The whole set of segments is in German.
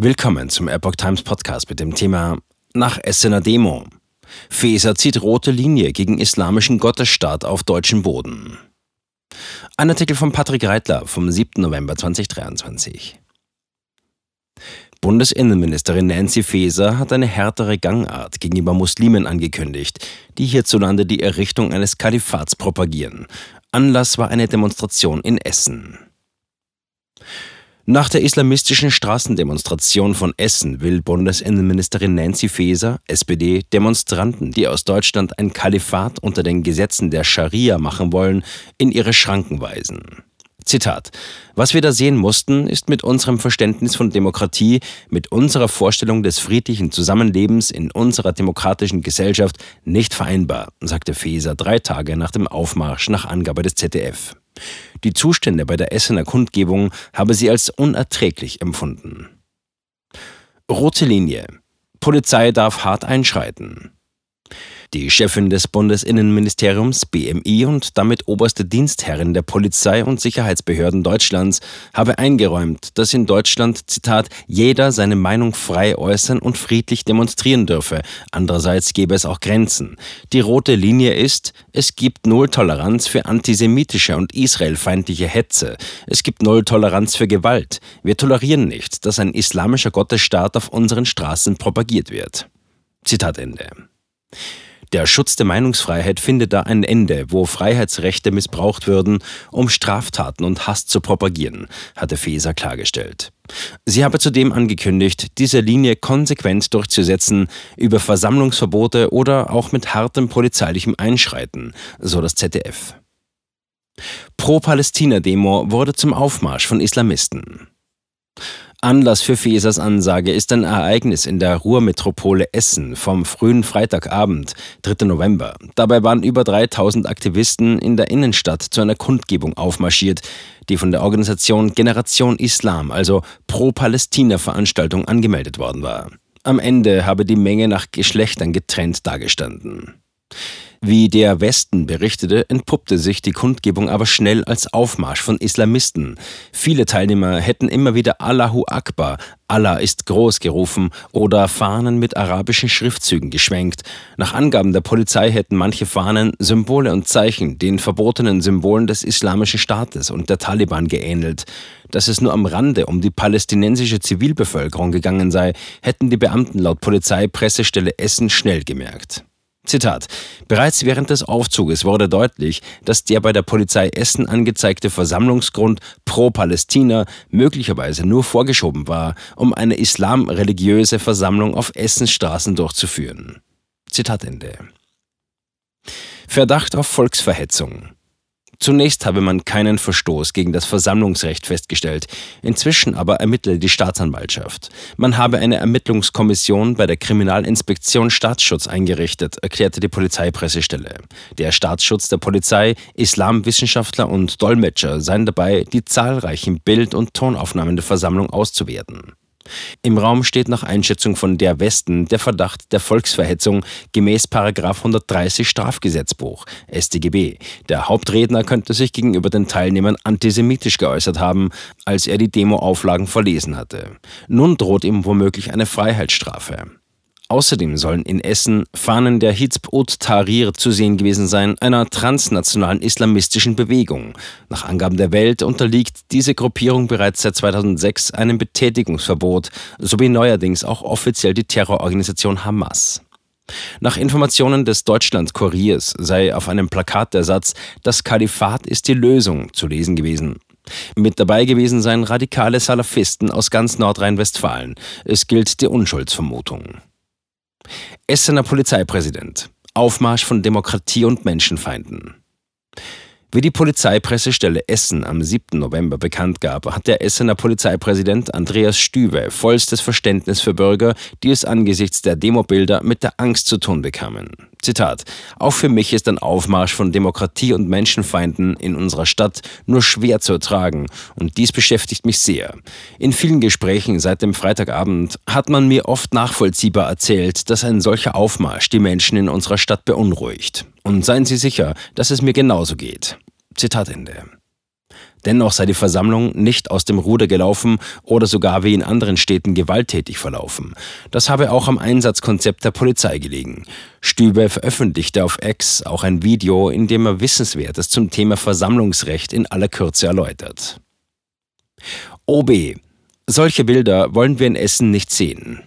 Willkommen zum Epoch Times Podcast mit dem Thema Nach Essener Demo. Feser zieht rote Linie gegen islamischen Gottesstaat auf deutschem Boden. Ein Artikel von Patrick Reitler vom 7. November 2023. Bundesinnenministerin Nancy Faeser hat eine härtere Gangart gegenüber Muslimen angekündigt, die hierzulande die Errichtung eines Kalifats propagieren. Anlass war eine Demonstration in Essen. Nach der islamistischen Straßendemonstration von Essen will Bundesinnenministerin Nancy Faeser, SPD, Demonstranten, die aus Deutschland ein Kalifat unter den Gesetzen der Scharia machen wollen, in ihre Schranken weisen. Zitat. Was wir da sehen mussten, ist mit unserem Verständnis von Demokratie, mit unserer Vorstellung des friedlichen Zusammenlebens in unserer demokratischen Gesellschaft nicht vereinbar, sagte Feser drei Tage nach dem Aufmarsch nach Angabe des ZDF. Die Zustände bei der Essener Kundgebung habe sie als unerträglich empfunden. Rote Linie. Polizei darf hart einschreiten. Die Chefin des Bundesinnenministeriums BMI und damit oberste Dienstherrin der Polizei und Sicherheitsbehörden Deutschlands habe eingeräumt, dass in Deutschland, Zitat, jeder seine Meinung frei äußern und friedlich demonstrieren dürfe. Andererseits gäbe es auch Grenzen. Die rote Linie ist, es gibt null Toleranz für antisemitische und israelfeindliche Hetze. Es gibt null Toleranz für Gewalt. Wir tolerieren nicht, dass ein islamischer Gottesstaat auf unseren Straßen propagiert wird. Zitat Ende. Der Schutz der Meinungsfreiheit findet da ein Ende, wo Freiheitsrechte missbraucht würden, um Straftaten und Hass zu propagieren, hatte Feser klargestellt. Sie habe zudem angekündigt, diese Linie konsequent durchzusetzen über Versammlungsverbote oder auch mit hartem polizeilichem Einschreiten, so das ZDF. Pro-Palästina-Demo wurde zum Aufmarsch von Islamisten. Anlass für Fesers Ansage ist ein Ereignis in der Ruhrmetropole Essen vom frühen Freitagabend, 3. November. Dabei waren über 3000 Aktivisten in der Innenstadt zu einer Kundgebung aufmarschiert, die von der Organisation Generation Islam, also Pro-Palästina-Veranstaltung, angemeldet worden war. Am Ende habe die Menge nach Geschlechtern getrennt dargestanden. Wie der Westen berichtete, entpuppte sich die Kundgebung aber schnell als Aufmarsch von Islamisten. Viele Teilnehmer hätten immer wieder Allahu Akbar, Allah ist groß gerufen oder Fahnen mit arabischen Schriftzügen geschwenkt. Nach Angaben der Polizei hätten manche Fahnen Symbole und Zeichen den verbotenen Symbolen des Islamischen Staates und der Taliban geähnelt. Dass es nur am Rande um die palästinensische Zivilbevölkerung gegangen sei, hätten die Beamten laut Polizeipressestelle Essen schnell gemerkt. Zitat. Bereits während des Aufzuges wurde deutlich, dass der bei der Polizei Essen angezeigte Versammlungsgrund pro Palästina möglicherweise nur vorgeschoben war, um eine islamreligiöse Versammlung auf Essens Straßen durchzuführen. Zitat Ende. Verdacht auf Volksverhetzung. Zunächst habe man keinen Verstoß gegen das Versammlungsrecht festgestellt, inzwischen aber ermittele die Staatsanwaltschaft. Man habe eine Ermittlungskommission bei der Kriminalinspektion Staatsschutz eingerichtet, erklärte die Polizeipressestelle. Der Staatsschutz der Polizei, Islamwissenschaftler und Dolmetscher seien dabei, die zahlreichen Bild- und Tonaufnahmen der Versammlung auszuwerten. Im Raum steht nach Einschätzung von der Westen der Verdacht der Volksverhetzung gemäß 130 Strafgesetzbuch StGB. Der Hauptredner könnte sich gegenüber den Teilnehmern antisemitisch geäußert haben, als er die Demoauflagen verlesen hatte. Nun droht ihm womöglich eine Freiheitsstrafe. Außerdem sollen in Essen Fahnen der Hizb ut Tahrir zu sehen gewesen sein, einer transnationalen islamistischen Bewegung. Nach Angaben der Welt unterliegt diese Gruppierung bereits seit 2006 einem Betätigungsverbot, sowie neuerdings auch offiziell die Terrororganisation Hamas. Nach Informationen des Deutschland-Kuriers sei auf einem Plakat der Satz Das Kalifat ist die Lösung zu lesen gewesen. Mit dabei gewesen seien radikale Salafisten aus ganz Nordrhein-Westfalen. Es gilt die Unschuldsvermutung. Essener Polizeipräsident. Aufmarsch von Demokratie und Menschenfeinden. Wie die Polizeipressestelle Essen am 7. November bekannt gab, hat der Essener Polizeipräsident Andreas Stüwe vollstes Verständnis für Bürger, die es angesichts der Demobilder mit der Angst zu tun bekamen. Zitat: Auch für mich ist ein Aufmarsch von Demokratie und Menschenfeinden in unserer Stadt nur schwer zu ertragen und dies beschäftigt mich sehr. In vielen Gesprächen seit dem Freitagabend hat man mir oft nachvollziehbar erzählt, dass ein solcher Aufmarsch die Menschen in unserer Stadt beunruhigt. Und seien Sie sicher, dass es mir genauso geht. Zitat Ende. Dennoch sei die Versammlung nicht aus dem Ruder gelaufen oder sogar wie in anderen Städten gewalttätig verlaufen. Das habe auch am Einsatzkonzept der Polizei gelegen. Stübe veröffentlichte auf X auch ein Video, in dem er Wissenswertes zum Thema Versammlungsrecht in aller Kürze erläutert. OB. Solche Bilder wollen wir in Essen nicht sehen.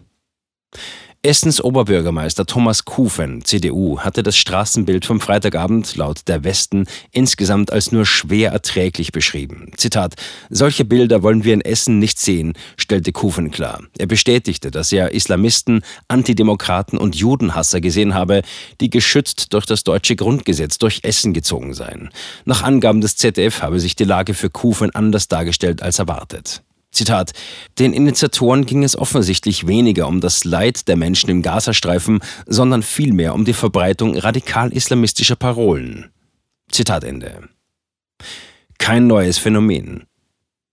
Essens Oberbürgermeister Thomas Kufen, CDU, hatte das Straßenbild vom Freitagabend laut der Westen insgesamt als nur schwer erträglich beschrieben. Zitat: Solche Bilder wollen wir in Essen nicht sehen, stellte Kufen klar. Er bestätigte, dass er Islamisten, Antidemokraten und Judenhasser gesehen habe, die geschützt durch das deutsche Grundgesetz durch Essen gezogen seien. Nach Angaben des ZDF habe sich die Lage für Kufen anders dargestellt als erwartet. Zitat, den Initiatoren ging es offensichtlich weniger um das Leid der Menschen im Gazastreifen, sondern vielmehr um die Verbreitung radikal-islamistischer Parolen. Zitat Ende. Kein neues Phänomen.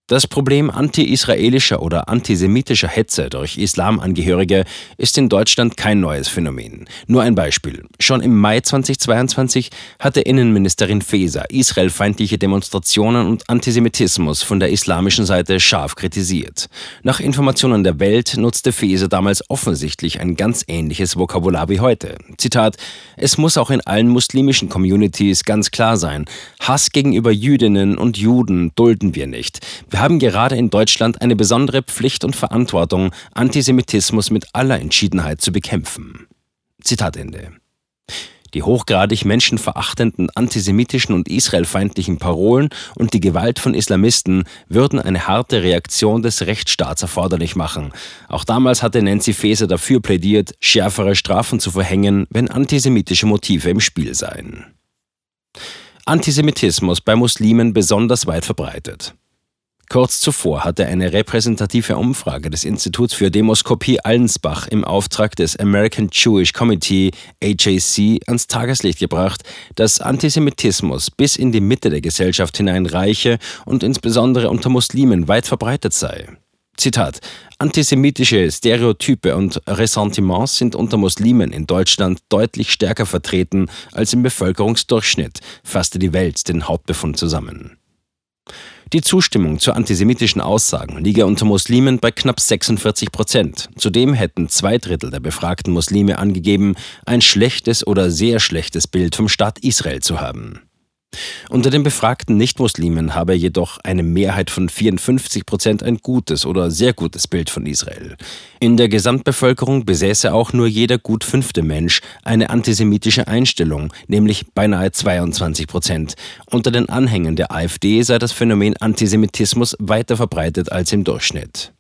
Das Problem anti-israelischer oder antisemitischer Hetze durch Islamangehörige ist in Deutschland kein neues Phänomen. Nur ein Beispiel. Schon im Mai 2022 hatte Innenministerin Faeser israelfeindliche Demonstrationen und Antisemitismus von der islamischen Seite scharf kritisiert. Nach Informationen der Welt nutzte Faeser damals offensichtlich ein ganz ähnliches Vokabular wie heute. Zitat: Es muss auch in allen muslimischen Communities ganz klar sein, Hass gegenüber Jüdinnen und Juden dulden wir nicht. Wir wir haben gerade in Deutschland eine besondere Pflicht und Verantwortung, Antisemitismus mit aller Entschiedenheit zu bekämpfen. Zitat Ende. Die hochgradig menschenverachtenden antisemitischen und israelfeindlichen Parolen und die Gewalt von Islamisten würden eine harte Reaktion des Rechtsstaats erforderlich machen. Auch damals hatte Nancy Faeser dafür plädiert, schärfere Strafen zu verhängen, wenn antisemitische Motive im Spiel seien. Antisemitismus bei Muslimen besonders weit verbreitet. Kurz zuvor hatte eine repräsentative Umfrage des Instituts für Demoskopie Allensbach im Auftrag des American Jewish Committee AJC ans Tageslicht gebracht, dass Antisemitismus bis in die Mitte der Gesellschaft hinein reiche und insbesondere unter Muslimen weit verbreitet sei. Zitat: Antisemitische Stereotype und Ressentiments sind unter Muslimen in Deutschland deutlich stärker vertreten als im Bevölkerungsdurchschnitt, fasste die Welt den Hauptbefund zusammen. Die Zustimmung zu antisemitischen Aussagen liege unter Muslimen bei knapp 46 Prozent. Zudem hätten zwei Drittel der befragten Muslime angegeben, ein schlechtes oder sehr schlechtes Bild vom Staat Israel zu haben. Unter den befragten Nichtmuslimen habe jedoch eine Mehrheit von 54 Prozent ein gutes oder sehr gutes Bild von Israel. In der Gesamtbevölkerung besäße auch nur jeder gut fünfte Mensch eine antisemitische Einstellung, nämlich beinahe 22 Prozent. Unter den Anhängern der AfD sei das Phänomen Antisemitismus weiter verbreitet als im Durchschnitt.